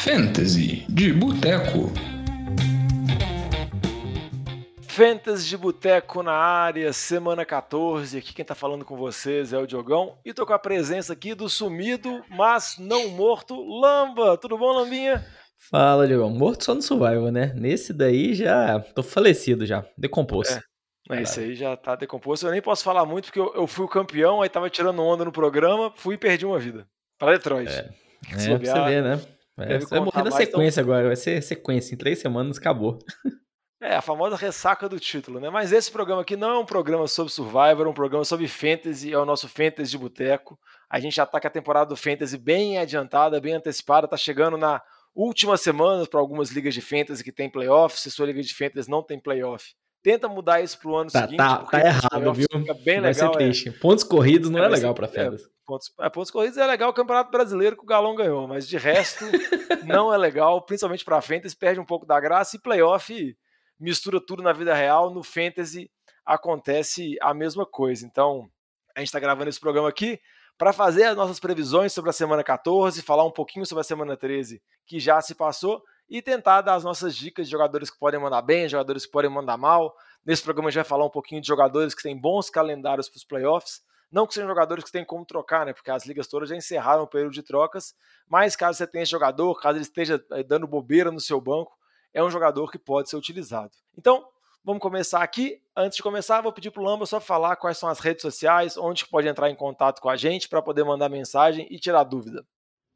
Fantasy de Boteco. Fantasy de Boteco na área, semana 14. Aqui quem tá falando com vocês é o Diogão. E tô com a presença aqui do sumido, mas não morto, Lamba. Tudo bom, Lambinha? Fala, Diogão. Morto só no Survival, né? Nesse daí já tô falecido já, decomposto. É. Esse aí já tá decomposto. Eu nem posso falar muito porque eu, eu fui o campeão, aí tava tirando onda no programa, fui e perdi uma vida. Pra Detroit. É, é pra você ver, né? É, vai morrer na sequência então... agora, vai ser sequência. Em três semanas acabou. É, a famosa ressaca do título, né? Mas esse programa aqui não é um programa sobre Survivor, é um programa sobre Fantasy, é o nosso Fantasy de Boteco. A gente já tá com a temporada do Fantasy bem adiantada, bem antecipada, tá chegando na última semana para algumas ligas de Fantasy que tem playoff. Se sua liga de Fantasy não tem playoff, tenta mudar isso pro ano tá, seguinte. Tá, tá errado, viu? Fica bem vai legal. Ser triste. É. Pontos corridos não é, é legal para. É, pontos, é, pontos corridos é legal o Campeonato Brasileiro que o Galão ganhou, mas de resto não é legal, principalmente para Fantasy, perde um pouco da graça e playoff mistura tudo na vida real, no fantasy acontece a mesma coisa. Então, a gente está gravando esse programa aqui para fazer as nossas previsões sobre a semana 14, falar um pouquinho sobre a semana 13 que já se passou e tentar dar as nossas dicas de jogadores que podem mandar bem, jogadores que podem mandar mal. Nesse programa a gente vai falar um pouquinho de jogadores que têm bons calendários para os playoffs. Não que sejam jogadores que têm como trocar, né? Porque as ligas todas já encerraram o período de trocas. Mas caso você tenha jogador, caso ele esteja eh, dando bobeira no seu banco, é um jogador que pode ser utilizado. Então, vamos começar aqui. Antes de começar, vou pedir para o Lamba só falar quais são as redes sociais, onde pode entrar em contato com a gente para poder mandar mensagem e tirar dúvida.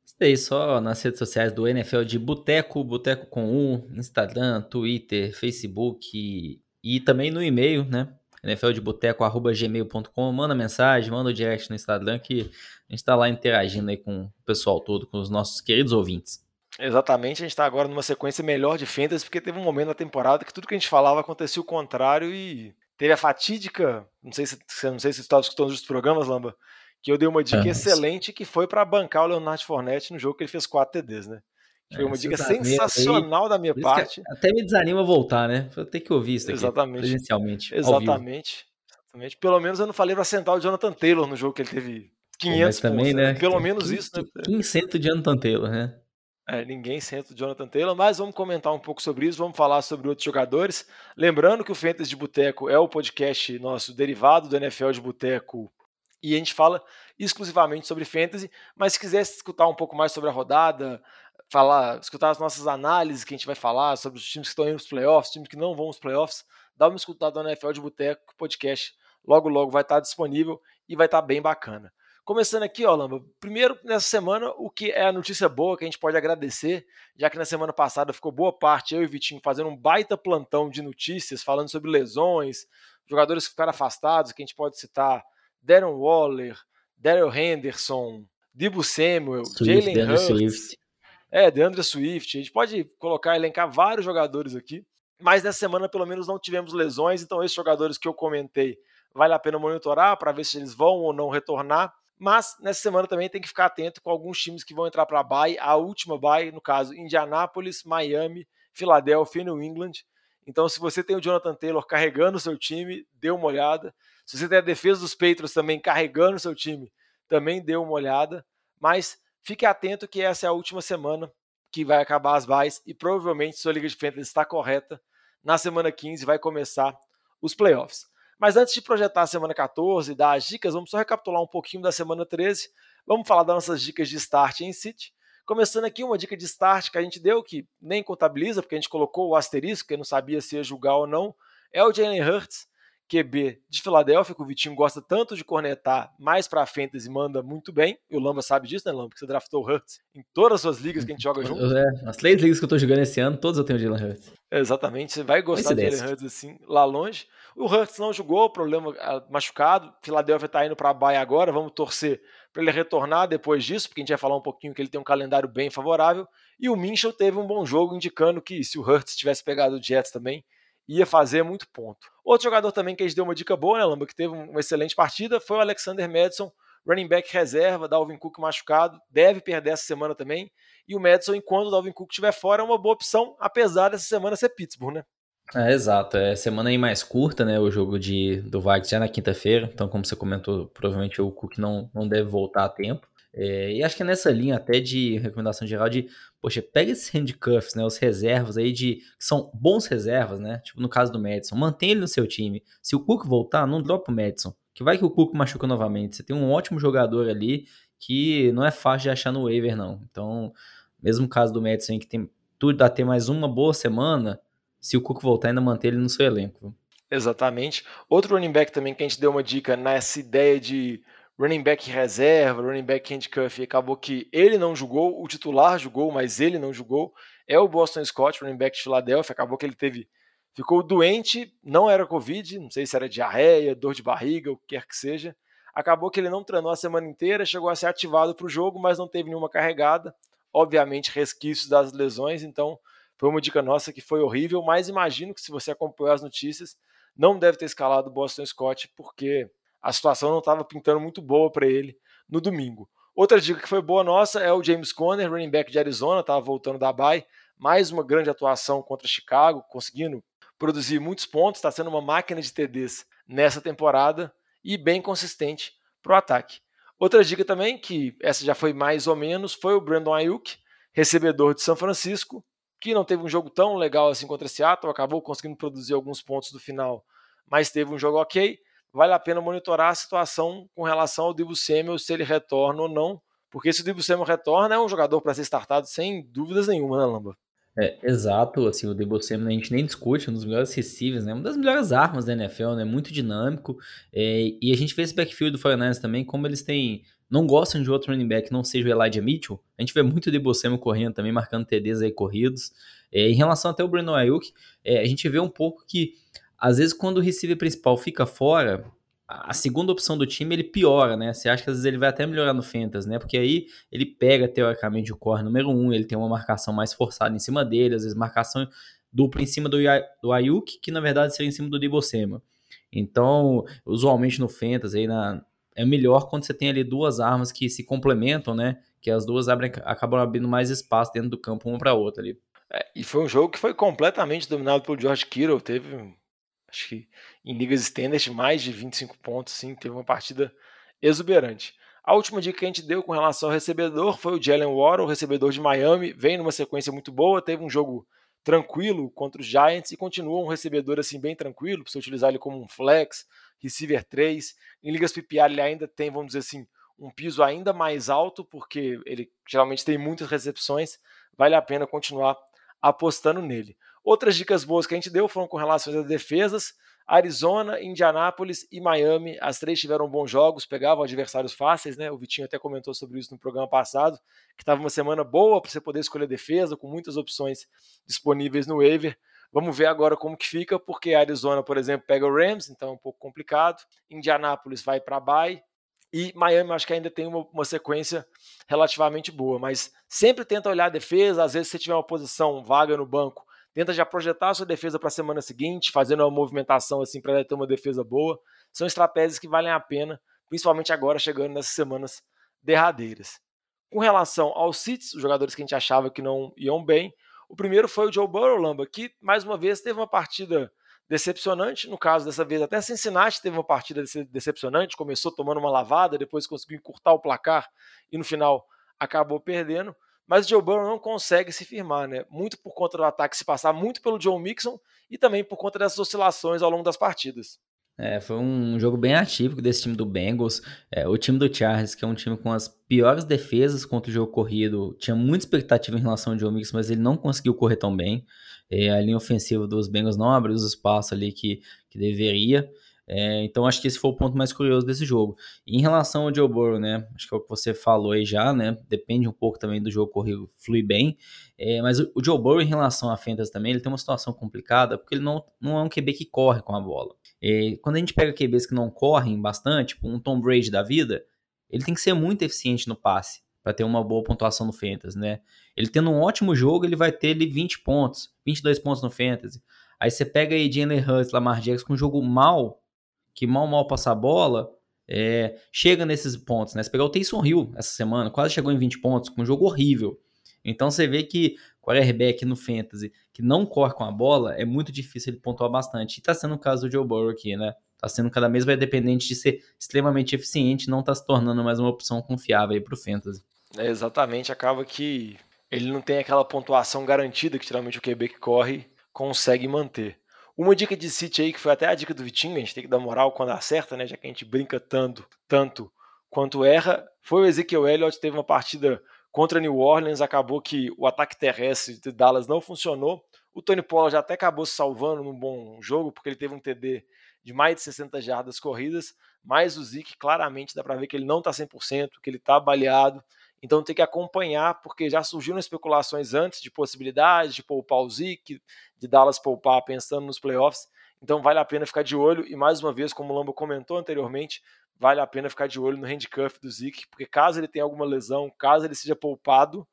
Isso aí, só nas redes sociais do NFL de Boteco, Boteco com um, Instagram, Twitter, Facebook e, e também no e-mail, né? nfldeboteco.gmail.com, manda mensagem, manda o direct no Instagram que a gente está lá interagindo aí com o pessoal todo, com os nossos queridos ouvintes. Exatamente, a gente está agora numa sequência melhor de fantasy, porque teve um momento na temporada que tudo que a gente falava acontecia o contrário e teve a fatídica, não sei se não sei se você estava escutando os programas, Lamba, que eu dei uma dica é, excelente que foi para bancar o Leonardo Fournette no jogo que ele fez 4 TDs, né? Foi é, uma dica sensacional aí, da minha parte. Até me desanima voltar, né? Vou ter que ouvir isso aqui Exatamente. presencialmente. Exatamente. Exatamente. Pelo menos eu não falei para sentar o Jonathan Taylor no jogo que ele teve 500 Mas também, pontos, né? Pelo menos isso, né? Quem senta o Jonathan Taylor, né? É, ninguém senta o Jonathan Taylor, mas vamos comentar um pouco sobre isso, vamos falar sobre outros jogadores. Lembrando que o Fantasy de Boteco é o podcast nosso derivado do NFL de Boteco e a gente fala exclusivamente sobre Fantasy, mas se quiser escutar um pouco mais sobre a rodada, falar, escutar as nossas análises que a gente vai falar sobre os times que estão indo para os playoffs, times que não vão aos playoffs, dá uma escutada no NFL de Boteco, podcast logo logo vai estar disponível e vai estar bem bacana. Começando aqui, ó, Lamba, primeiro nessa semana, o que é a notícia boa que a gente pode agradecer, já que na semana passada ficou boa parte, eu e Vitinho, fazendo um baita plantão de notícias, falando sobre lesões, jogadores que ficaram afastados, que a gente pode citar Darren Waller, Daryl Henderson, Dibu Samuel, Jalen Hurts, é, DeAndre Swift, a gente pode colocar, elencar vários jogadores aqui, mas nessa semana pelo menos não tivemos lesões, então esses jogadores que eu comentei, vale a pena monitorar para ver se eles vão ou não retornar, mas nessa semana também tem que ficar atento com alguns times que vão entrar para a bye, a última bye, no caso, Indianápolis, Miami, Filadélfia e New England. Então, se você tem o Jonathan Taylor carregando o seu time, dê uma olhada. Se você tem a defesa dos Patriots também carregando o seu time, também dê uma olhada. Mas fique atento que essa é a última semana que vai acabar as byes e provavelmente sua liga de fantasy está correta. Na semana 15 vai começar os playoffs. Mas antes de projetar a semana 14 e dar as dicas, vamos só recapitular um pouquinho da semana 13. Vamos falar das nossas dicas de start em City. Começando aqui uma dica de start que a gente deu, que nem contabiliza, porque a gente colocou o asterisco, que não sabia se ia julgar ou não, é o Jalen Hurts. QB de Filadélfia, que o Vitinho gosta tanto de cornetar, mais pra fantasy manda muito bem. E o Lamba sabe disso, né, Lamba? Porque você draftou o Hurts em todas as suas ligas que a gente joga junto. É, as três ligas que eu tô jogando esse ano, todas eu tenho o Jalen Hurts. Exatamente, você vai gostar de Jalen Hurts assim, lá longe. O Hurts não jogou, problema ah, machucado. Filadélfia tá indo pra baia agora, vamos torcer para ele retornar depois disso, porque a gente vai falar um pouquinho que ele tem um calendário bem favorável. E o Minchel teve um bom jogo, indicando que se o Hurts tivesse pegado o Jets também, ia fazer muito ponto. Outro jogador também que a gente deu uma dica boa, né, Lamba, que teve uma excelente partida, foi o Alexander Madison, running back reserva, Dalvin Cook machucado, deve perder essa semana também. E o Madison, enquanto o Dalvin Cook estiver fora, é uma boa opção, apesar dessa semana ser Pittsburgh, né? É, exato. É semana aí mais curta, né? O jogo de, do Vikings já na quinta-feira. Então, como você comentou, provavelmente o Cook não, não deve voltar a tempo. É, e acho que é nessa linha até de recomendação geral de, poxa, pega esses handcuffs, né, os reservas aí de, que são bons reservas, né, tipo no caso do Madison, mantém ele no seu time. Se o Cook voltar, não dropa o Madison, que vai que o Cook machuca novamente. Você tem um ótimo jogador ali que não é fácil de achar no waiver, não. Então, mesmo caso do Madison, que tem tudo a ter mais uma boa semana, se o Cook voltar, ainda manter ele no seu elenco. Exatamente. Outro running back também que a gente deu uma dica nessa ideia de running back reserva, running back handcuff, e acabou que ele não jogou, o titular jogou, mas ele não jogou, é o Boston Scott, running back de Filadélfia, acabou que ele teve, ficou doente, não era Covid, não sei se era diarreia, dor de barriga, o que quer que seja, acabou que ele não treinou a semana inteira, chegou a ser ativado para o jogo, mas não teve nenhuma carregada, obviamente resquícios das lesões, então foi uma dica nossa que foi horrível, mas imagino que se você acompanhou as notícias, não deve ter escalado o Boston Scott, porque a situação não estava pintando muito boa para ele no domingo. Outra dica que foi boa nossa é o James Conner, running back de Arizona, estava voltando da bye, mais uma grande atuação contra Chicago, conseguindo produzir muitos pontos, está sendo uma máquina de TDs nessa temporada e bem consistente para o ataque. Outra dica também, que essa já foi mais ou menos, foi o Brandon Ayuk, recebedor de São Francisco, que não teve um jogo tão legal assim contra Seattle, acabou conseguindo produzir alguns pontos no final, mas teve um jogo ok vale a pena monitorar a situação com relação ao Dibu Samuel, se ele retorna ou não, porque se o Dibu Samuel retorna, é um jogador para ser startado sem dúvidas nenhuma, né, Lamba? É, exato, assim, o Debo Samuel a gente nem discute, um dos melhores receivers, né, uma das melhores armas da NFL, né, muito dinâmico, é, e a gente vê esse backfield do 49 também, como eles têm, não gostam de outro running back não seja o Elijah Mitchell, a gente vê muito o Debo Samuel correndo também, marcando TDs aí corridos, é, em relação até o Brandon Ayuk, é, a gente vê um pouco que às vezes quando o receiver principal fica fora, a segunda opção do time ele piora, né? Você acha que às vezes ele vai até melhorar no Fentas, né? Porque aí ele pega teoricamente o core número um, ele tem uma marcação mais forçada em cima dele, às vezes marcação dupla em cima do, do Ayuk, que na verdade seria em cima do Dibosema. Então, usualmente no Fentas aí na, é melhor quando você tem ali duas armas que se complementam, né? Que as duas abrem, acabam abrindo mais espaço dentro do campo uma para outra ali. É, e foi um jogo que foi completamente dominado pelo George Kittle, teve acho que em ligas standard, mais de 25 pontos, sim, teve uma partida exuberante. A última dica que a gente deu com relação ao recebedor foi o Jalen Waddle, o recebedor de Miami, vem numa sequência muito boa, teve um jogo tranquilo contra os Giants e continua um recebedor assim bem tranquilo, você utilizar ele como um flex, receiver 3. Em ligas PPR ele ainda tem, vamos dizer assim, um piso ainda mais alto, porque ele geralmente tem muitas recepções, vale a pena continuar apostando nele. Outras dicas boas que a gente deu foram com relação às defesas. Arizona, Indianápolis e Miami, as três tiveram bons jogos, pegavam adversários fáceis, né? O Vitinho até comentou sobre isso no programa passado, que estava uma semana boa para você poder escolher defesa, com muitas opções disponíveis no waiver. Vamos ver agora como que fica, porque Arizona, por exemplo, pega o Rams, então é um pouco complicado. Indianápolis vai para Bay e Miami acho que ainda tem uma, uma, sequência relativamente boa, mas sempre tenta olhar a defesa, às vezes se tiver uma posição vaga no banco, tenta já projetar a sua defesa para a semana seguinte, fazendo uma movimentação assim para ter uma defesa boa. São estratégias que valem a pena, principalmente agora chegando nessas semanas derradeiras. Com relação aos Cits, os jogadores que a gente achava que não iam bem, o primeiro foi o Joe Burrow, Lamba, que mais uma vez teve uma partida decepcionante. No caso dessa vez, até Cincinnati teve uma partida decepcionante, começou tomando uma lavada, depois conseguiu encurtar o placar e no final acabou perdendo mas o Joe Burrow não consegue se firmar, né? Muito por conta do ataque se passar muito pelo Joe Mixon e também por conta dessas oscilações ao longo das partidas. É, foi um jogo bem atípico desse time do Bengals. É, o time do Chargers, que é um time com as piores defesas contra o jogo corrido, tinha muita expectativa em relação ao Joe Mixon, mas ele não conseguiu correr tão bem. É, a linha ofensiva dos Bengals não abriu os espaços ali que, que deveria. É, então acho que esse foi o ponto mais curioso desse jogo. Em relação ao Joe Burrow, né? Acho que é o que você falou aí já, né? Depende um pouco também do jogo corrido fluir bem. É, mas o, o, Joe Burrow em relação à Fantasy também, ele tem uma situação complicada porque ele não, não é um QB que corre com a bola. É, quando a gente pega QBs que não correm bastante, tipo um Tom Brady da vida, ele tem que ser muito eficiente no passe para ter uma boa pontuação no Fantasy, né? Ele tendo um ótimo jogo, ele vai ter ali 20 pontos, 22 pontos no Fantasy. Aí você pega aí Jalen Hurts, Lamar Jackson com um jogo mal, que mal mal passa a bola, é, chega nesses pontos, né? Você pegar o Taysom Hill essa semana, quase chegou em 20 pontos, com um jogo horrível. Então você vê que quarterback no Fantasy que não corre com a bola, é muito difícil ele pontuar bastante. E tá sendo o caso do Joe Burrow aqui, né? Tá sendo cada vez mais dependente de ser extremamente eficiente, não tá se tornando mais uma opção confiável aí pro Fantasy. É, exatamente, acaba que ele não tem aquela pontuação garantida que geralmente o QB que corre consegue manter. Uma dica de City aí, que foi até a dica do Vitinho, a gente tem que dar moral quando acerta, né? Já que a gente brinca tanto, tanto quanto erra, foi o Ezekiel Elliott, teve uma partida contra New Orleans, acabou que o ataque terrestre de Dallas não funcionou. O Tony Pollard já até acabou se salvando num bom jogo, porque ele teve um TD de mais de 60 jardas corridas, mas o Zeke claramente dá para ver que ele não está 100%, que ele está baleado, então tem que acompanhar, porque já surgiram especulações antes de possibilidade de poupar o Zeke, de Dallas poupar pensando nos playoffs. Então vale a pena ficar de olho. E mais uma vez, como o Lamba comentou anteriormente, vale a pena ficar de olho no handcuff do Zeke, porque caso ele tenha alguma lesão, caso ele seja poupado,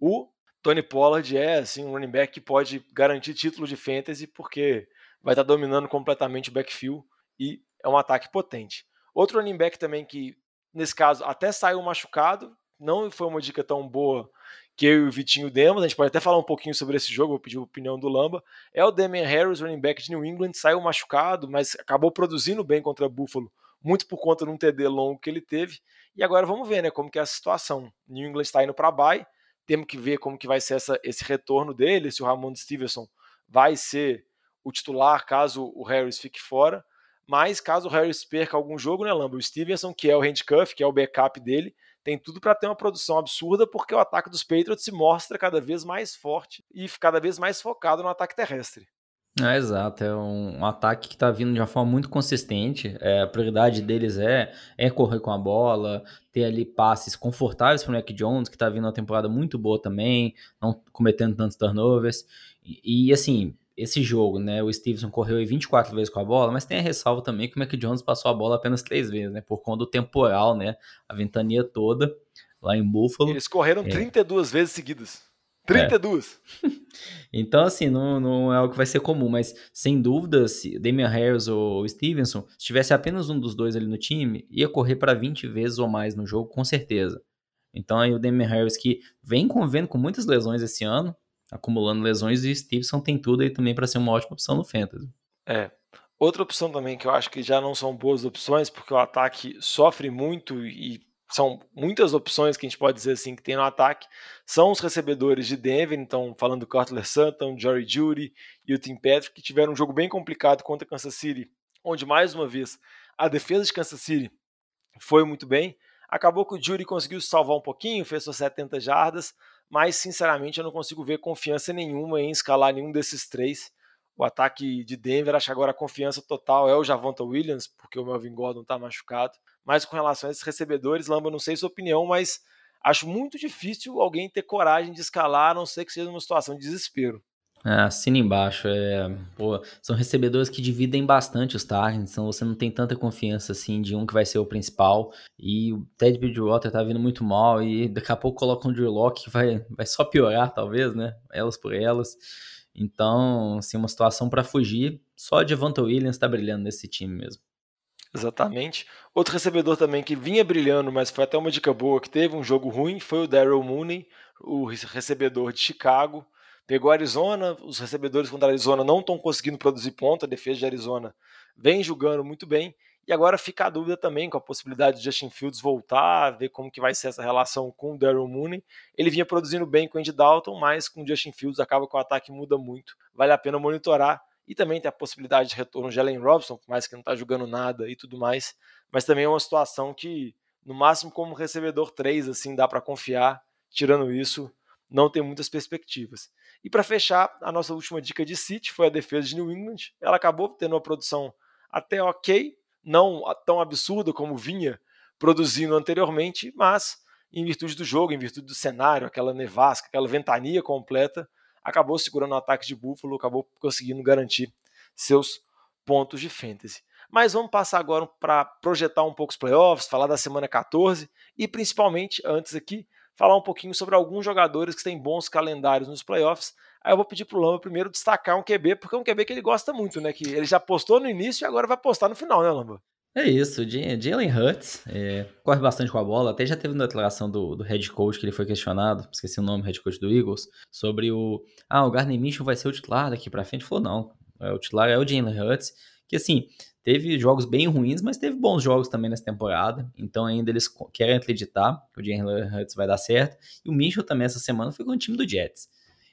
o Tony Pollard é assim, um running back que pode garantir título de fantasy, porque vai estar dominando completamente o backfield e é um ataque potente. Outro running back também que, nesse caso, até saiu machucado, não foi uma dica tão boa que eu e o Vitinho demos. A gente pode até falar um pouquinho sobre esse jogo, vou pedir a opinião do Lamba. É o Damian Harris, running back de New England, saiu machucado, mas acabou produzindo bem contra Buffalo, muito por conta de um TD longo que ele teve. E agora vamos ver, né, como que é a situação. New England está indo para bye, temos que ver como que vai ser essa, esse retorno dele, se o Ramon Stevenson vai ser o titular caso o Harris fique fora. Mas caso o Harris perca algum jogo, né, Lamba? O Stevenson, que é o handcuff, que é o backup dele, tem tudo para ter uma produção absurda, porque o ataque dos Patriots se mostra cada vez mais forte e cada vez mais focado no ataque terrestre. É, exato, é um, um ataque que está vindo de uma forma muito consistente. É, a prioridade deles é, é correr com a bola, ter ali passes confortáveis para o Mac Jones, que está vindo uma temporada muito boa também, não cometendo tantos turnovers. E, e assim, esse jogo, né? O Stevenson correu aí 24 vezes com a bola, mas tem a ressalva também que o Mac Jones passou a bola apenas três vezes, né? Por conta do temporal, né? A ventania toda lá em Buffalo. Eles correram é. 32 vezes seguidas. 32! É. então, assim, não, não é algo que vai ser comum, mas sem dúvida, se Damian Harris ou Stevenson, se tivesse apenas um dos dois ali no time, ia correr para 20 vezes ou mais no jogo, com certeza. Então, aí o Damian Harris, que vem convivendo com muitas lesões esse ano, acumulando lesões e Stevenson tem tudo aí também para ser uma ótima opção no Fantasy. É. Outra opção também que eu acho que já não são boas opções, porque o ataque sofre muito e são muitas opções que a gente pode dizer assim que tem no ataque, são os recebedores de Denver, então falando do Cortler Sutton, Jory Judy e o Tim Patrick, que tiveram um jogo bem complicado contra Kansas City, onde mais uma vez a defesa de Kansas City foi muito bem. Acabou que o Judy conseguiu salvar um pouquinho, fez suas 70 jardas, mas sinceramente eu não consigo ver confiança nenhuma em escalar nenhum desses três. O ataque de Denver, acho que agora a confiança total é o Javonta Williams, porque o Melvin Gordon está machucado. Mas com relação a esses recebedores, Lamba, não sei sua opinião, mas acho muito difícil alguém ter coragem de escalar, a não ser que seja uma situação de desespero. É, assina embaixo. É, pô, são recebedores que dividem bastante os targets, então você não tem tanta confiança assim de um que vai ser o principal. E o Ted Bridgewater tá vindo muito mal e daqui a pouco colocam um Drew que vai, vai só piorar, talvez, né? Elas por elas. Então, assim, uma situação para fugir. Só Devonta Williams tá brilhando nesse time mesmo. Exatamente. Outro recebedor também que vinha brilhando, mas foi até uma dica boa, que teve um jogo ruim, foi o Daryl Mooney, o recebedor de Chicago. Pegou Arizona, os recebedores contra Arizona não estão conseguindo produzir ponto, a defesa de Arizona vem jogando muito bem. E agora fica a dúvida também com a possibilidade de Justin Fields voltar, ver como que vai ser essa relação com o Daryl Mooney. Ele vinha produzindo bem com o Andy Dalton, mas com o Justin Fields acaba que o ataque muda muito. Vale a pena monitorar. E também tem a possibilidade de retorno de Allen Robson, por mais que não está jogando nada e tudo mais. Mas também é uma situação que, no máximo, como recebedor 3, assim, dá para confiar. Tirando isso, não tem muitas perspectivas. E para fechar, a nossa última dica de City foi a defesa de New England. Ela acabou tendo uma produção até ok, não tão absurda como vinha produzindo anteriormente, mas em virtude do jogo, em virtude do cenário, aquela nevasca, aquela ventania completa, acabou segurando o ataque de Buffalo, acabou conseguindo garantir seus pontos de fantasy. Mas vamos passar agora para projetar um pouco os playoffs, falar da semana 14 e principalmente antes aqui falar um pouquinho sobre alguns jogadores que têm bons calendários nos playoffs. Aí eu vou pedir pro Lamba primeiro destacar um QB, porque é um QB que ele gosta muito, né? Que ele já postou no início e agora vai postar no final, né, Lamba? É isso, Jalen Hurts é, corre bastante com a bola, até já teve uma declaração do, do head coach que ele foi questionado, esqueci o nome, head coach do Eagles, sobre o, ah, o Gardner Mitchell vai ser o titular daqui pra frente, ele falou não, é, o titular é o Jalen Hurts, que assim, teve jogos bem ruins, mas teve bons jogos também nessa temporada. Então ainda eles querem acreditar que o Jalen Hurts vai dar certo. E o Mitchell também essa semana foi com o time do Jets.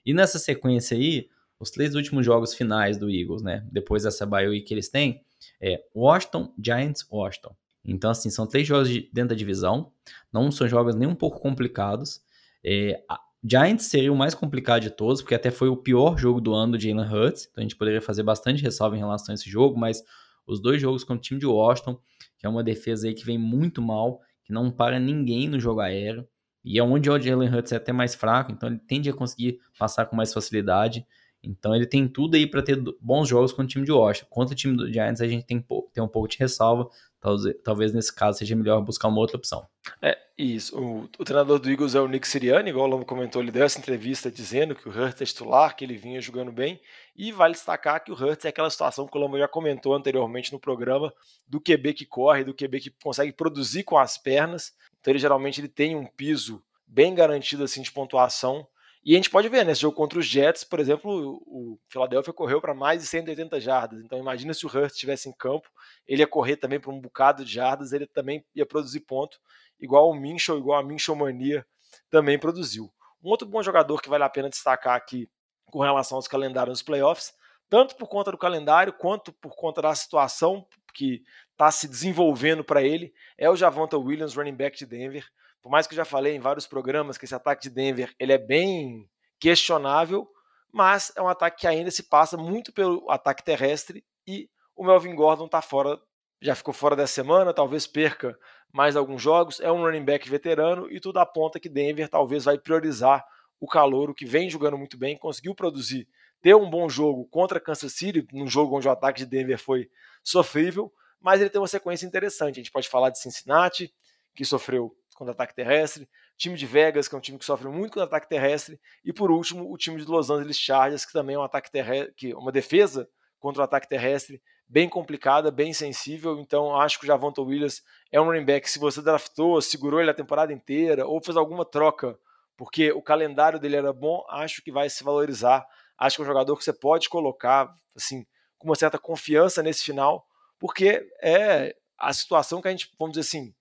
E nessa sequência aí, os três últimos jogos finais do Eagles, né? Depois dessa bye week que eles têm, é Washington, Giants, Washington. Então, assim, são três jogos de, dentro da divisão. Não são jogos nem um pouco complicados. É, Giants seria o mais complicado de todos, porque até foi o pior jogo do ano do Jalen Hurts. Então a gente poderia fazer bastante ressalva em relação a esse jogo, mas os dois jogos contra o time de Washington, que é uma defesa aí que vem muito mal, que não para ninguém no jogo aéreo. E é onde o Jalen Hurts é até mais fraco, então ele tende a conseguir passar com mais facilidade. Então ele tem tudo aí para ter bons jogos contra o time de Washington. Contra o time do Giants a gente tem, tem um pouco de ressalva. Talvez, talvez nesse caso seja melhor buscar uma outra opção. É, isso. O, o treinador do Eagles é o Nick Sirianni, igual o Lomo comentou, ele deu essa entrevista dizendo que o Hurts é titular, que ele vinha jogando bem. E vale destacar que o Hurts é aquela situação que o Lomo já comentou anteriormente no programa, do QB que corre, do QB que consegue produzir com as pernas. Então ele geralmente ele tem um piso bem garantido assim de pontuação e a gente pode ver, nesse jogo contra os Jets, por exemplo, o Philadelphia correu para mais de 180 jardas. Então imagina se o Hurst estivesse em campo, ele ia correr também para um bocado de jardas, ele também ia produzir ponto, igual o Minchel, igual a Minchel Mania também produziu. Um outro bom jogador que vale a pena destacar aqui com relação aos calendários dos playoffs, tanto por conta do calendário quanto por conta da situação que está se desenvolvendo para ele, é o Javonta Williams, running back de Denver. Por mais que eu já falei em vários programas que esse ataque de Denver ele é bem questionável, mas é um ataque que ainda se passa muito pelo ataque terrestre e o Melvin Gordon está fora, já ficou fora dessa semana, talvez perca mais alguns jogos, é um running back veterano e tudo aponta que Denver talvez vai priorizar o calor, o que vem jogando muito bem, conseguiu produzir, ter um bom jogo contra Kansas City, num jogo onde o ataque de Denver foi sofrível, mas ele tem uma sequência interessante. A gente pode falar de Cincinnati, que sofreu contra ataque terrestre, time de Vegas, que é um time que sofre muito contra ataque terrestre, e por último, o time de Los Angeles Chargers, que também é um ataque terrestre, que uma defesa contra o ataque terrestre bem complicada, bem sensível. Então, acho que o Javonto Williams é um running back. Se você draftou, segurou ele a temporada inteira, ou fez alguma troca, porque o calendário dele era bom, acho que vai se valorizar. Acho que é um jogador que você pode colocar, assim, com uma certa confiança nesse final, porque é a situação que a gente, vamos dizer assim,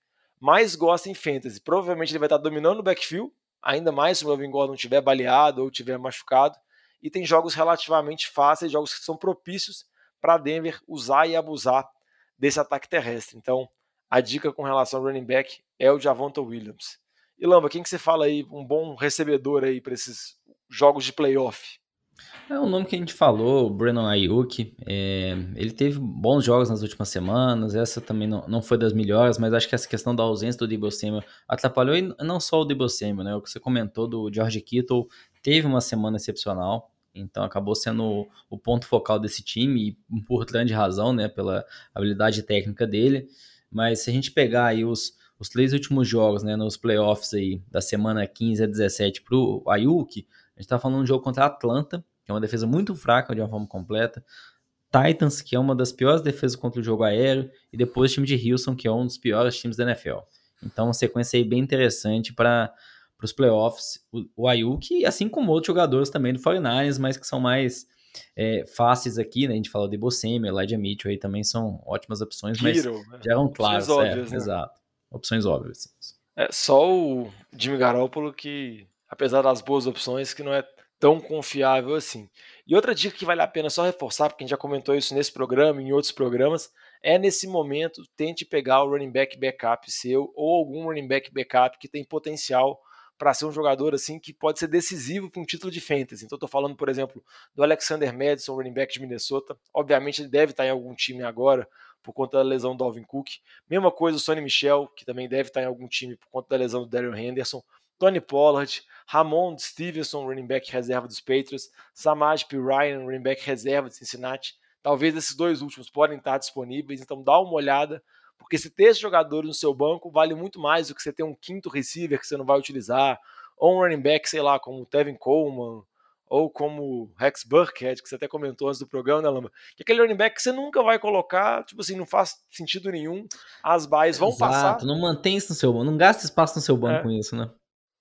mais gosta em fantasy. Provavelmente ele vai estar dominando o backfield, ainda mais se o Melvin Gordon estiver baleado ou estiver machucado. E tem jogos relativamente fáceis, jogos que são propícios para Denver usar e abusar desse ataque terrestre. Então, a dica com relação ao running back é o Javonta Williams. E Lamba, quem que você fala aí, um bom recebedor aí para esses jogos de playoff? É o nome que a gente falou, o Brandon Ayuk. É, ele teve bons jogos nas últimas semanas. Essa também não, não foi das melhores, mas acho que essa questão da ausência do Debo Samuel atrapalhou. E não só o Debo Samuel, né? O que você comentou do George Kittle teve uma semana excepcional. Então acabou sendo o ponto focal desse time e por grande razão, né? Pela habilidade técnica dele. Mas se a gente pegar aí os, os três últimos jogos, né? Nos playoffs aí da semana 15 a 17 pro Ayuk, a gente tá falando de um jogo contra a Atlanta que é uma defesa muito fraca de uma forma completa. Titans, que é uma das piores defesas contra o jogo aéreo, e depois o time de Houston, que é um dos piores times da NFL. Então, uma sequência aí bem interessante para os playoffs. O, o Ayuk, assim como outros jogadores também do 49ers, mas que são mais é, fáceis aqui, né? A gente falou de Bosemi, Elijah Mitchell aí também são ótimas opções, mas né? já eram claras. Opções óbvias, é, né? Exato. Opções óbvias. É, só o Jimmy Garoppolo que, apesar das boas opções, que não é tão confiável assim. E outra dica que vale a pena só reforçar, porque a gente já comentou isso nesse programa e em outros programas, é nesse momento tente pegar o running back backup seu ou algum running back backup que tem potencial para ser um jogador assim que pode ser decisivo para um título de fantasy. Então estou falando, por exemplo, do Alexander Madison, running back de Minnesota. Obviamente ele deve estar em algum time agora por conta da lesão do Alvin Cook. Mesma coisa o Sonny Michel, que também deve estar em algum time por conta da lesão do Daryl Henderson. Tony Pollard, Ramon Stevenson, running back reserva dos Patriots, Samaj P. Ryan, running back reserva de Cincinnati. Talvez esses dois últimos podem estar disponíveis, então dá uma olhada, porque se ter esses jogadores no seu banco vale muito mais do que você ter um quinto receiver que você não vai utilizar, ou um running back, sei lá, como o Tevin Coleman, ou como Rex Burkhead, que você até comentou antes do programa, né, Lamba? Que aquele running back que você nunca vai colocar, tipo assim, não faz sentido nenhum. As buys vão Exato, passar. não mantém isso no seu banco, não gasta espaço no seu banco é. com isso, né?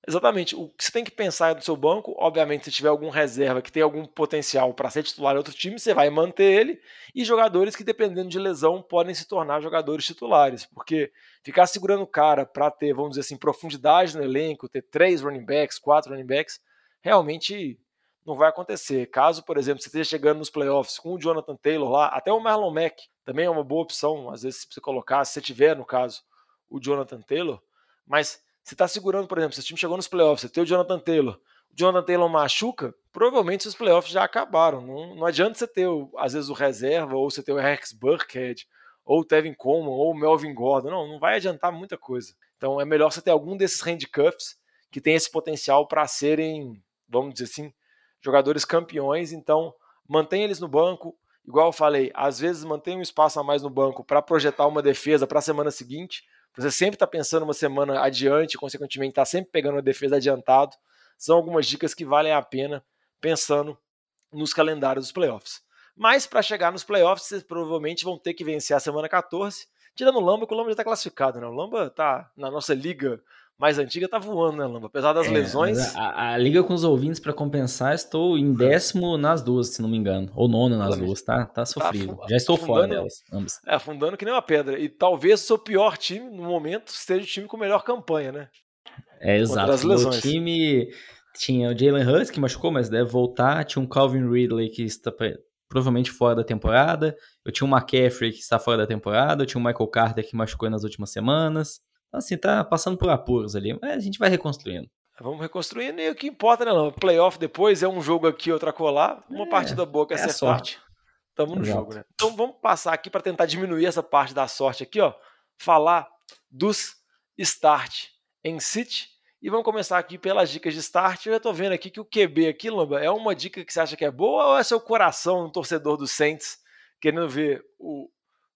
Exatamente. O que você tem que pensar é no seu banco, obviamente, se tiver algum reserva que tem algum potencial para ser titular em outro time, você vai manter ele, e jogadores que, dependendo de lesão, podem se tornar jogadores titulares, porque ficar segurando o cara para ter, vamos dizer assim, profundidade no elenco, ter três running backs, quatro running backs, realmente não vai acontecer. Caso, por exemplo, você esteja chegando nos playoffs com o Jonathan Taylor lá, até o Marlon Mack também é uma boa opção, às vezes, se você colocar, se você tiver, no caso, o Jonathan Taylor, mas você está segurando, por exemplo, se o time chegou nos playoffs, você tem o Jonathan Taylor, o Jonathan Taylor machuca, provavelmente os playoffs já acabaram. Não, não adianta você ter, às vezes, o reserva, ou você ter o Rex Burkhead, ou o Tevin Coleman, ou o Melvin Gordon. Não, não vai adiantar muita coisa. Então é melhor você ter algum desses handcuffs que tem esse potencial para serem, vamos dizer assim, jogadores campeões. Então mantenha eles no banco. Igual eu falei, às vezes mantém um espaço a mais no banco para projetar uma defesa para a semana seguinte você sempre está pensando uma semana adiante, consequentemente está sempre pegando a defesa adiantado. São algumas dicas que valem a pena pensando nos calendários dos playoffs. Mas para chegar nos playoffs, vocês provavelmente vão ter que vencer a semana 14, tirando o Lamba, que o Lamba já está classificado, né? O Lamba está na nossa liga mais antiga, tá voando, né, Lamba? Apesar das é, lesões. A, a, liga com os ouvintes, para compensar, estou em décimo nas duas, se não me engano. Ou nono nas duas, tá? Tá, tá sofrido. Tá Já estou fora delas, ambas. É, afundando que nem uma pedra. E talvez o seu pior time, no momento, seja o time com melhor campanha, né? É, exato. O time tinha o Jalen Hurts, que machucou, mas deve voltar. Tinha um Calvin Ridley, que está provavelmente fora da temporada. Eu tinha um McCaffrey, que está fora da temporada. Eu tinha o Michael Carter, que machucou nas últimas semanas. Então, assim, tá passando por apuros ali, mas a gente vai reconstruindo. Vamos reconstruindo e o que importa, né, não? Playoff depois é um jogo aqui, outra colar, uma é, partida boa que é, é sorte. Tamo no Exato. jogo, né? Então vamos passar aqui para tentar diminuir essa parte da sorte aqui, ó. Falar dos start em City. E vamos começar aqui pelas dicas de start. Eu já tô vendo aqui que o QB aqui, Lamba, é uma dica que você acha que é boa ou é seu coração, um torcedor do Saints, querendo ver o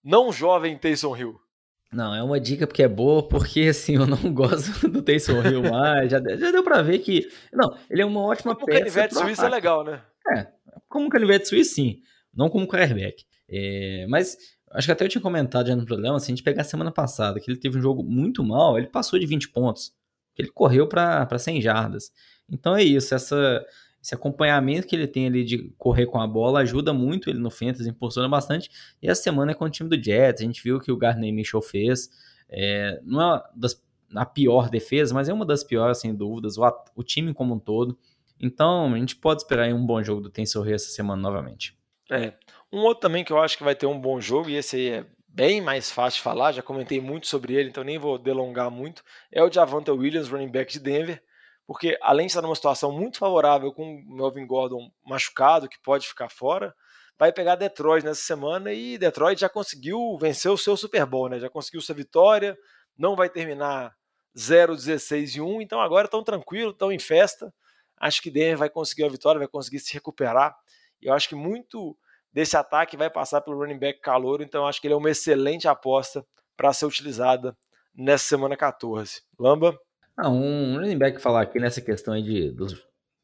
não jovem Taysom Hill? Não, é uma dica porque é boa, porque assim, eu não gosto do Taysom Hill mais. já, já deu pra ver que. Não, ele é uma ótima como peça. Como canivete suíço é legal, né? É, como canivete suíço, sim. Não como quarterback. É, mas acho que até eu tinha comentado já no programa, se a gente pegar a semana passada, que ele teve um jogo muito mal, ele passou de 20 pontos. Ele correu para 100 jardas. Então é isso, essa esse acompanhamento que ele tem ali de correr com a bola ajuda muito ele no fantasy, impulsiona bastante. E essa semana é com o time do Jets, a gente viu que o Gardner Mitchell fez. É, não é das, a pior defesa, mas é uma das piores, sem dúvidas, o, o time como um todo. Então, a gente pode esperar um bom jogo do Tensor essa semana novamente. É. Um outro também que eu acho que vai ter um bom jogo, e esse aí é bem mais fácil de falar, já comentei muito sobre ele, então nem vou delongar muito, é o Javante Williams, running back de Denver porque além de estar numa situação muito favorável com o Melvin Gordon machucado, que pode ficar fora, vai pegar Detroit nessa semana e Detroit já conseguiu vencer o seu Super Bowl, né? Já conseguiu sua vitória, não vai terminar 0, 16 e 1, então agora estão tranquilo, estão em festa. Acho que Denver vai conseguir a vitória, vai conseguir se recuperar. E eu acho que muito desse ataque vai passar pelo running back calor, então acho que ele é uma excelente aposta para ser utilizada nessa semana 14. Lamba? Ah, um running back falar aqui nessa questão aí de, dos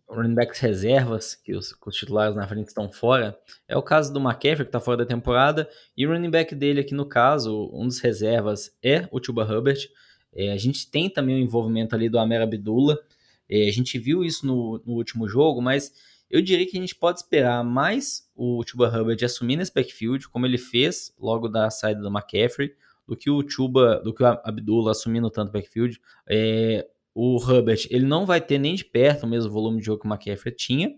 running backs reservas, que os, que os, titulares na frente estão fora, é o caso do McCaffrey, que está fora da temporada, e o running back dele aqui no caso, um dos reservas, é o Tuba Hubbard. É, a gente tem também o envolvimento ali do Amer Abdullah, é, a gente viu isso no, no, último jogo, mas eu diria que a gente pode esperar mais o Tuba Hubbard assumir nesse backfield, como ele fez logo da saída do McCaffrey, do que o Chuba, do que o Abdullah assumindo tanto backfield. É, o Hubbard, ele não vai ter nem de perto o mesmo volume de jogo que o McCaffrey tinha,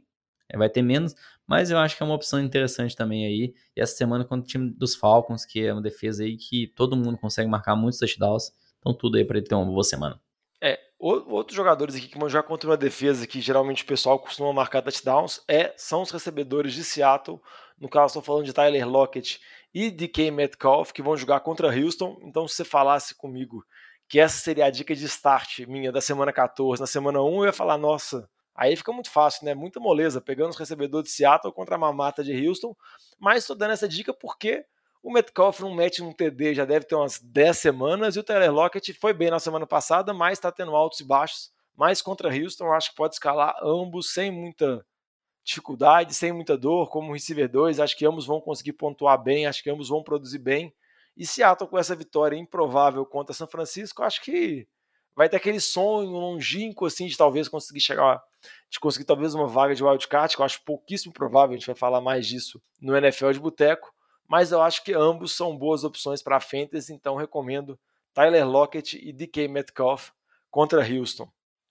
é, vai ter menos, mas eu acho que é uma opção interessante também aí. E essa semana contra o time dos Falcons, que é uma defesa aí que todo mundo consegue marcar muitos touchdowns, então tudo aí para ele ter uma boa semana. É, outros jogadores aqui que vão jogar contra uma defesa que geralmente o pessoal costuma marcar touchdowns é, são os recebedores de Seattle. No caso, estou falando de Tyler Lockett e DK Metcalf, que vão jogar contra Houston. Então, se você falasse comigo que essa seria a dica de start minha da semana 14, na semana 1, eu ia falar, nossa, aí fica muito fácil, né? Muita moleza, pegando os recebedores de Seattle contra a mamata de Houston. Mas estou dando essa dica porque o Metcalf não mete um TD, já deve ter umas 10 semanas, e o Tyler Lockett foi bem na semana passada, mas está tendo altos e baixos. Mas contra Houston, eu acho que pode escalar ambos sem muita dificuldade, sem muita dor, como receiver 2. Acho que ambos vão conseguir pontuar bem, acho que ambos vão produzir bem. E Seattle com essa vitória improvável contra São Francisco, acho que vai ter aquele sonho longínquo assim de talvez conseguir chegar, de conseguir talvez uma vaga de wildcard, que eu acho pouquíssimo provável, a gente vai falar mais disso no NFL de Boteco, mas eu acho que ambos são boas opções para fantasy, então recomendo Tyler Lockett e DK Metcalf contra Houston.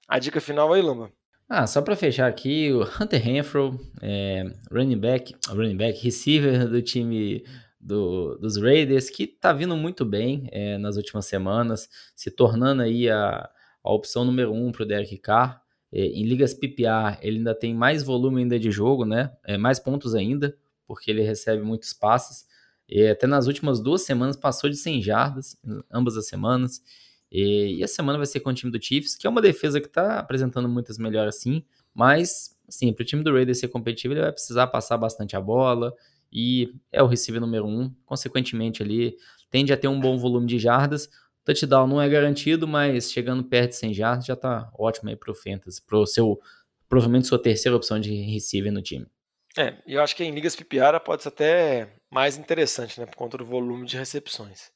A dica final aí, Lamba. Ah, só para fechar aqui, o Hunter Renfro, é, running back, running back, receiver do time do, dos Raiders, que tá vindo muito bem é, nas últimas semanas, se tornando aí a, a opção número um para o Derek Carr. É, em ligas PPR, ele ainda tem mais volume ainda de jogo, né? É, mais pontos ainda, porque ele recebe muitos passes. E até nas últimas duas semanas passou de 100 jardas, ambas as semanas. E, e a semana vai ser com o time do Chiefs, que é uma defesa que está apresentando muitas melhoras sim, mas assim, para o time do Raiders ser competitivo, ele vai precisar passar bastante a bola, e é o receiver número um. Consequentemente, ali tende a ter um bom volume de jardas. Touchdown não é garantido, mas chegando perto de 100 jardas já tá ótimo aí pro Fantasy, pro seu, provavelmente sua terceira opção de receiver no time. É, eu acho que em ligas PPR pode ser até mais interessante, né, por conta do volume de recepções.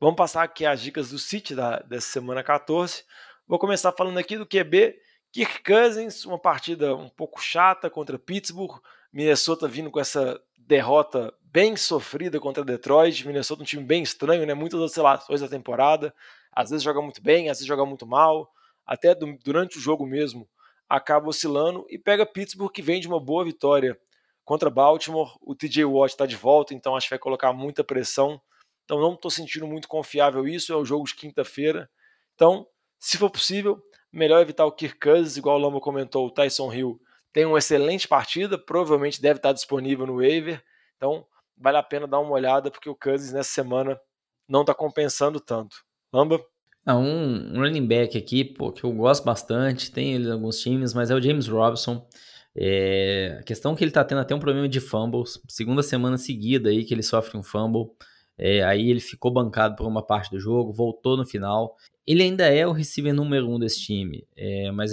Vamos passar aqui as dicas do City da, dessa semana 14. Vou começar falando aqui do QB Kirk Cousins, uma partida um pouco chata contra Pittsburgh. Minnesota vindo com essa derrota bem sofrida contra Detroit. Minnesota um time bem estranho, né? Muitas oscilações da temporada. Às vezes joga muito bem, às vezes joga muito mal. Até durante o jogo mesmo acaba oscilando e pega Pittsburgh que vem de uma boa vitória contra Baltimore. O TJ Watt está de volta, então acho que vai colocar muita pressão. Então não estou sentindo muito confiável isso. É o jogo de quinta-feira. Então, se for possível, melhor evitar o Kirk Cousins, igual o Lama comentou, o Tyson Hill tem uma excelente partida, provavelmente deve estar disponível no waiver, então vale a pena dar uma olhada, porque o Cousins nessa semana não está compensando tanto. Lamba? Ah, um, um, running back aqui, pô, que eu gosto bastante, tem ele em alguns times, mas é o James Robson. É, a questão é que ele está tendo até um problema de fumbles, segunda semana seguida aí que ele sofre um fumble. É, aí ele ficou bancado por uma parte do jogo, voltou no final. Ele ainda é o receiver número um desse time, é, mas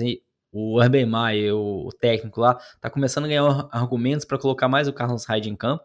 o Urban Meyer, o técnico lá, tá começando a ganhar argumentos para colocar mais o Carlos Hyde em campo,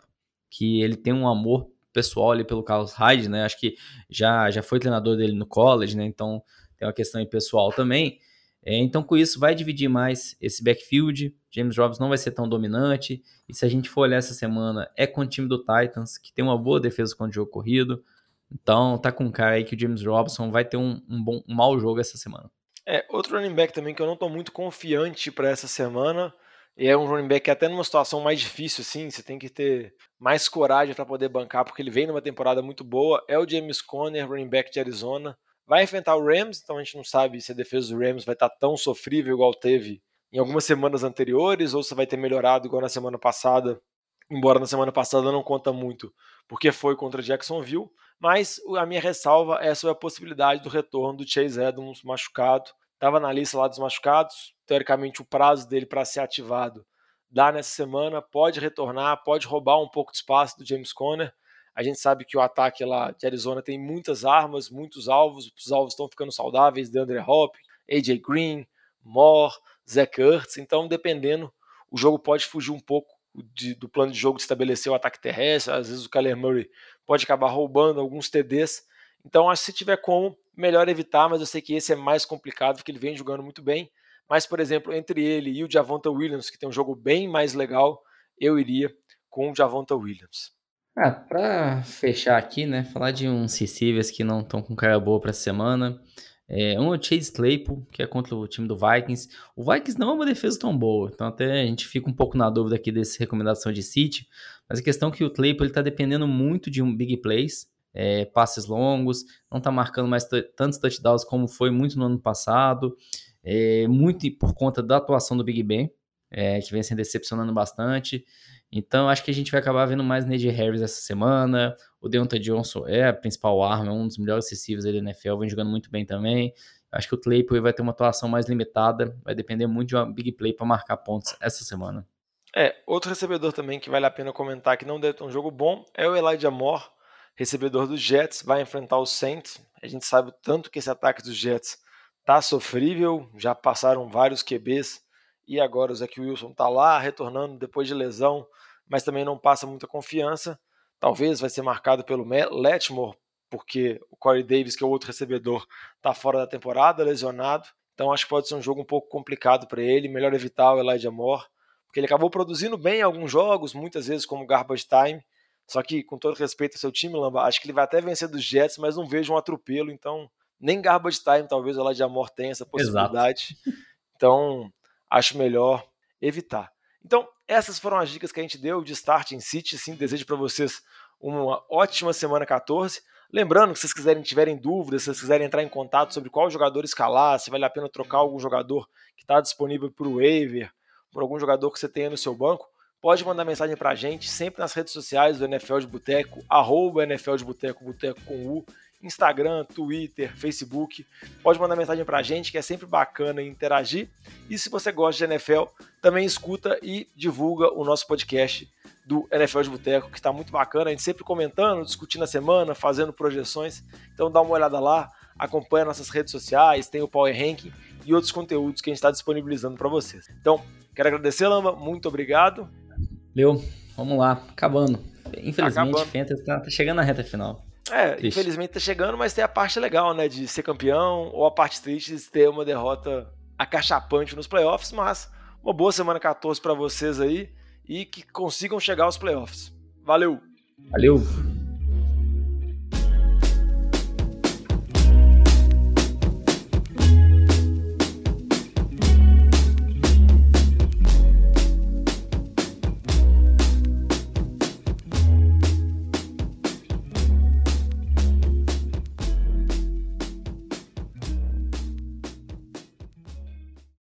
que ele tem um amor pessoal ali pelo Carlos Hyde, né? Acho que já, já foi treinador dele no college, né? Então tem uma questão pessoal também. É, então, com isso, vai dividir mais esse backfield. James Robinson não vai ser tão dominante. E se a gente for olhar essa semana, é com o time do Titans, que tem uma boa defesa contra o jogo corrido. Então, tá com cara aí que o James Robinson vai ter um, um, bom, um mau jogo essa semana. É, outro running back também que eu não estou muito confiante para essa semana. E é um running back que até numa situação mais difícil, assim, você tem que ter mais coragem para poder bancar, porque ele vem numa temporada muito boa. É o James Conner, running back de Arizona. Vai enfrentar o Rams, então a gente não sabe se a defesa do Rams vai estar tão sofrível igual teve em algumas semanas anteriores, ou se vai ter melhorado igual na semana passada, embora na semana passada não conta muito, porque foi contra Jacksonville. Mas a minha ressalva é sobre a possibilidade do retorno do Chase Edmonds machucado estava na lista lá dos machucados. Teoricamente, o prazo dele para ser ativado dá nessa semana. Pode retornar, pode roubar um pouco de espaço do James Conner. A gente sabe que o ataque lá de Arizona tem muitas armas, muitos alvos. Os alvos estão ficando saudáveis. DeAndre Hop, AJ Green, Moore, Zach Ertz. Então, dependendo, o jogo pode fugir um pouco de, do plano de jogo de estabelecer o ataque terrestre. Às vezes o Kyler Murray pode acabar roubando alguns TDs. Então, acho que se tiver como, melhor evitar, mas eu sei que esse é mais complicado, porque ele vem jogando muito bem. Mas, por exemplo, entre ele e o Javonta Williams, que tem um jogo bem mais legal, eu iria com o Javonta Williams. Ah, para fechar aqui, né, falar de uns receivers que não estão com cara boa para a semana. É, um é o Chase Claypool, que é contra o time do Vikings. O Vikings não é uma defesa tão boa, então até a gente fica um pouco na dúvida aqui dessa recomendação de City. Mas a questão é que o Claypool está dependendo muito de um big plays é, passes longos, não está marcando mais tantos touchdowns como foi muito no ano passado, é, muito por conta da atuação do Big Ben, é, que vem se decepcionando bastante. Então, acho que a gente vai acabar vendo mais Ned Harris essa semana. O Deontay Johnson é a principal arma, é um dos melhores acessíveis da NFL, vem jogando muito bem também. Acho que o Claypool vai ter uma atuação mais limitada, vai depender muito de uma big play para marcar pontos essa semana. É, outro recebedor também que vale a pena comentar que não deve ter um jogo bom é o Elijah Moore recebedor dos Jets, vai enfrentar o Saints. A gente sabe tanto que esse ataque dos Jets tá sofrível, já passaram vários QBs e agora o Zach Wilson tá lá retornando depois de lesão, mas também não passa muita confiança. Talvez vai ser marcado pelo Letmore porque o Corey Davis, que é o outro recebedor, está fora da temporada, lesionado. Então acho que pode ser um jogo um pouco complicado para ele. Melhor evitar o Elijah Moore, porque ele acabou produzindo bem em alguns jogos, muitas vezes como garbage time. Só que, com todo respeito ao seu time, Lamba, acho que ele vai até vencer dos Jets, mas não vejo um atropelo. Então, nem garbage time talvez o Elijah Moore tenha essa possibilidade. Exato. Então, acho melhor evitar. Então, essas foram as dicas que a gente deu de Start em City. Sim, desejo para vocês uma ótima semana 14. Lembrando que se vocês quiserem tiverem dúvidas, se vocês quiserem entrar em contato sobre qual jogador escalar, se vale a pena trocar algum jogador que está disponível para o waiver, por algum jogador que você tenha no seu banco, pode mandar mensagem para a gente, sempre nas redes sociais do NFL de Boteco, arroba NFL de Boteco, Boteco com U, Instagram, Twitter, Facebook. Pode mandar mensagem para a gente, que é sempre bacana interagir. E se você gosta de NFL, também escuta e divulga o nosso podcast do NFL de Boteco, que está muito bacana. A gente sempre comentando, discutindo a semana, fazendo projeções. Então dá uma olhada lá, acompanha nossas redes sociais, tem o Power Ranking e outros conteúdos que a gente está disponibilizando para vocês. Então, quero agradecer, Lamba, muito obrigado. Leu, vamos lá, acabando. Infelizmente, o Fantasy está tá chegando na reta final. É, triste. infelizmente tá chegando, mas tem a parte legal, né, de ser campeão, ou a parte triste de ter uma derrota acachapante nos playoffs, mas uma boa semana 14 para vocês aí e que consigam chegar aos playoffs. Valeu! Valeu!